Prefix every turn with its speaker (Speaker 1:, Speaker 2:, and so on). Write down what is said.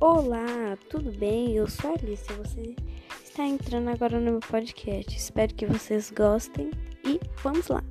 Speaker 1: Olá, tudo bem? Eu sou a Alice. Você está entrando agora no meu podcast. Espero que vocês gostem e vamos lá!